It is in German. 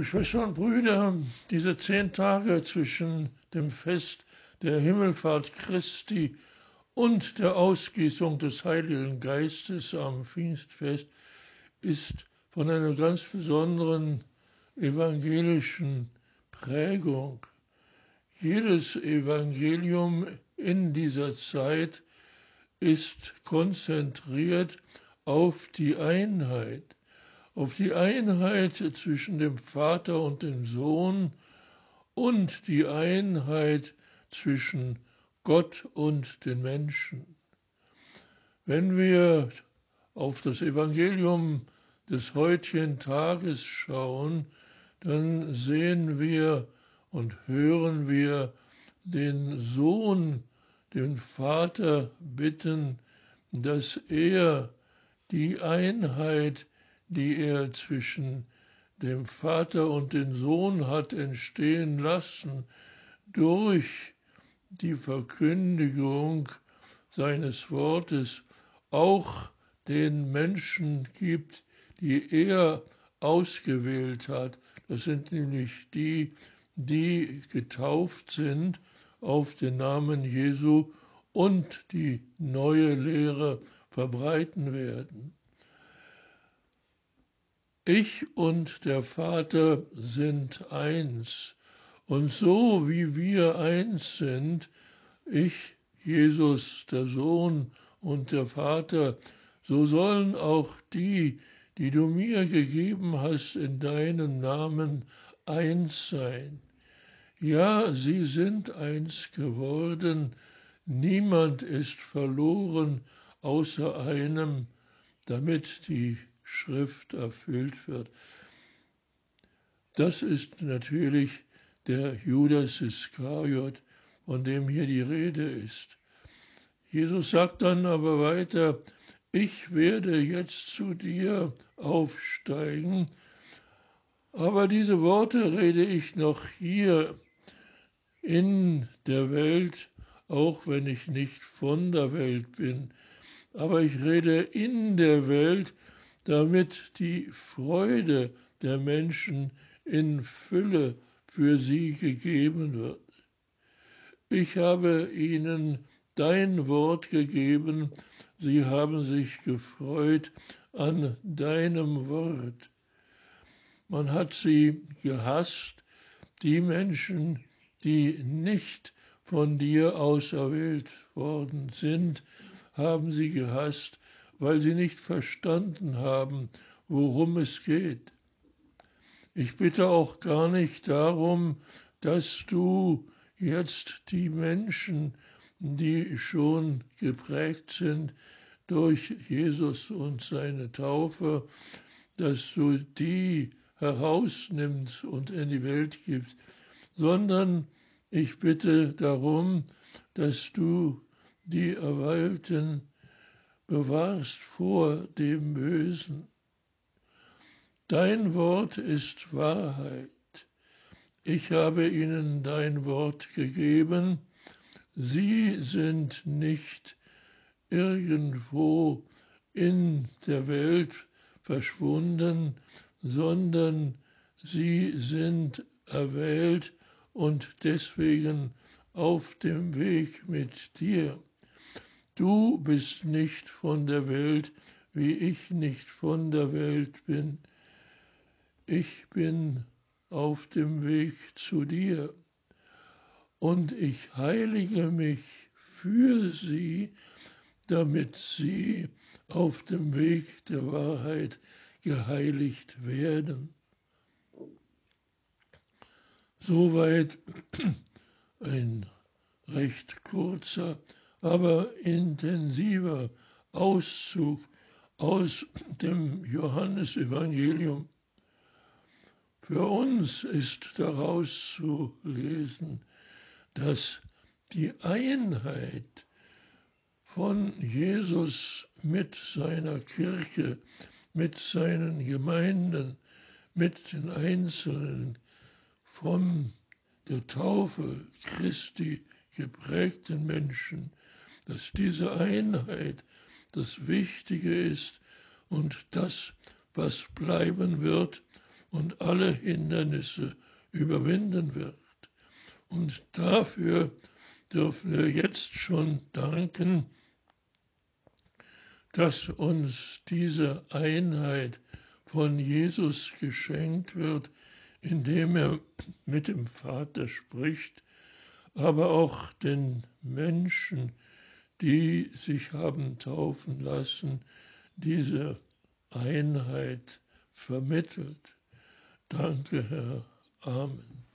Liebe Schwestern und Brüder, diese zehn Tage zwischen dem Fest der Himmelfahrt Christi und der Ausgießung des Heiligen Geistes am Pfingstfest ist von einer ganz besonderen evangelischen Prägung. Jedes Evangelium in dieser Zeit ist konzentriert auf die Einheit, auf die Einheit zwischen dem Vater und dem Sohn und die Einheit zwischen Gott und den Menschen. Wenn wir auf das Evangelium des heutigen Tages schauen, dann sehen wir und hören wir den Sohn, den Vater bitten, dass er die Einheit, die er zwischen dem Vater und dem Sohn hat entstehen lassen, durch die Verkündigung seines Wortes auch den Menschen gibt, die er ausgewählt hat. Das sind nämlich die, die getauft sind auf den Namen Jesu und die neue Lehre verbreiten werden. Ich und der Vater sind eins. Und so wie wir eins sind, ich, Jesus, der Sohn und der Vater, so sollen auch die, die du mir gegeben hast in deinem Namen, eins sein. Ja, sie sind eins geworden, niemand ist verloren außer einem, damit die Schrift erfüllt wird. Das ist natürlich der Judas Iskariot, von dem hier die Rede ist. Jesus sagt dann aber weiter, ich werde jetzt zu dir aufsteigen, aber diese Worte rede ich noch hier in der Welt, auch wenn ich nicht von der Welt bin, aber ich rede in der Welt, damit die Freude der Menschen in Fülle für sie gegeben wird. Ich habe ihnen dein Wort gegeben, sie haben sich gefreut an deinem Wort. Man hat sie gehasst, die Menschen, die nicht von dir auserwählt worden sind, haben sie gehasst, weil sie nicht verstanden haben, worum es geht. Ich bitte auch gar nicht darum, dass du jetzt die Menschen, die schon geprägt sind durch Jesus und seine Taufe, dass du die herausnimmst und in die Welt gibst, sondern ich bitte darum, dass du die Erweilten bewahrst vor dem Bösen. Dein Wort ist Wahrheit. Ich habe ihnen dein Wort gegeben. Sie sind nicht irgendwo in der Welt verschwunden, sondern sie sind erwählt und deswegen auf dem Weg mit dir. Du bist nicht von der Welt, wie ich nicht von der Welt bin ich bin auf dem Weg zu dir und ich heilige mich für sie, damit sie auf dem Weg der Wahrheit geheiligt werden. Soweit ein recht kurzer, aber intensiver Auszug aus dem Johannesevangelium. Für uns ist daraus zu lesen, dass die Einheit von Jesus mit seiner Kirche, mit seinen Gemeinden, mit den Einzelnen von der Taufe Christi geprägten Menschen, dass diese Einheit das Wichtige ist und das, was bleiben wird, und alle Hindernisse überwinden wird. Und dafür dürfen wir jetzt schon danken, dass uns diese Einheit von Jesus geschenkt wird, indem er mit dem Vater spricht, aber auch den Menschen, die sich haben taufen lassen, diese Einheit vermittelt. Danke, Herr. Amen.